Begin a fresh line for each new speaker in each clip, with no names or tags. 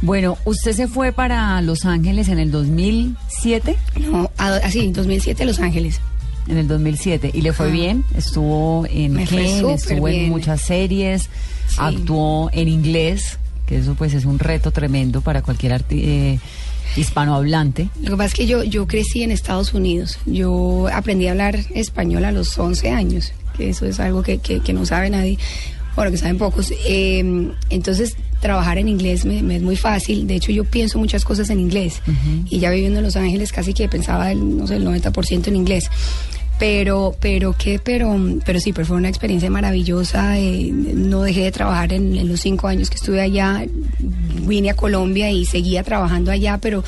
Bueno, usted se fue para Los Ángeles en el 2007,
No, así, 2007 Los Ángeles.
en el 2007 y le fue bien, estuvo en
Me
Ken, estuvo en muchas series,
Sí.
actuó en inglés, que eso pues es un reto tremendo para cualquier arti- eh, hispanohablante.
Lo que pasa es que yo, yo crecí en Estados Unidos. Yo aprendí a hablar español a los 11 años, que eso es algo que, que- que no sabe nadie, bueno, que saben pocos. Eh, entonces, trabajar en inglés me, me es muy fácil. De hecho, yo pienso muchas cosas en inglés. Y ya viviendo en Los Ángeles casi que pensaba, el, no sé, el 90% en inglés. Pero, pero qué, pero, pero sí, pero fue una experiencia maravillosa. eh, no dejé de trabajar en, en los cinco años que estuve allá. Vine a Colombia y seguía trabajando allá, pero,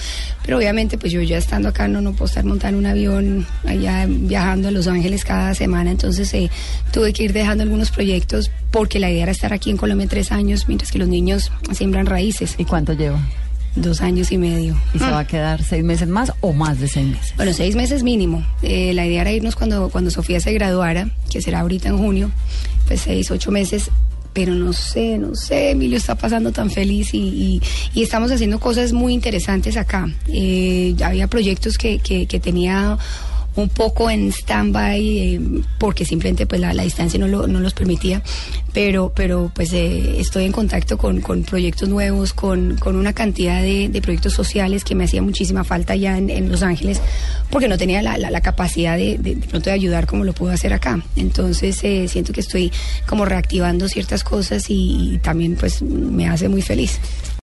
pero obviamente, pues yo ya estando acá no, no puedo estar montando un avión allá viajando a Los Ángeles cada semana. Entonces eh, tuve que ir dejando algunos proyectos porque la idea era estar aquí en Colombia tres años, mientras que los niños siembran raíces.
¿Y cuánto lleva?
Dos años y medio.
¿Y se va a quedar seis meses más o más de seis meses?
Bueno, seis meses mínimo. Eh, la idea era irnos cuando, cuando Sofía se graduara, que será ahorita en junio, pues seis, ocho meses. Pero no sé, no sé, Emilio está pasando tan feliz y, y- y estamos haciendo cosas muy interesantes acá. Eh, había proyectos que, que, que tenía un poco en stand-by eh, porque simplemente pues la, la distancia no, lo- no los permitía pero pero pues eh, estoy en contacto con, con proyectos nuevos con, con una cantidad de, proyectos sociales que me hacía muchísima falta ya en, Los Ángeles porque no tenía la, la- capacidad de, de, de pronto de ayudar como lo puedo hacer acá. Entonces eh, siento que estoy como reactivando ciertas cosas y, y también pues me hace muy feliz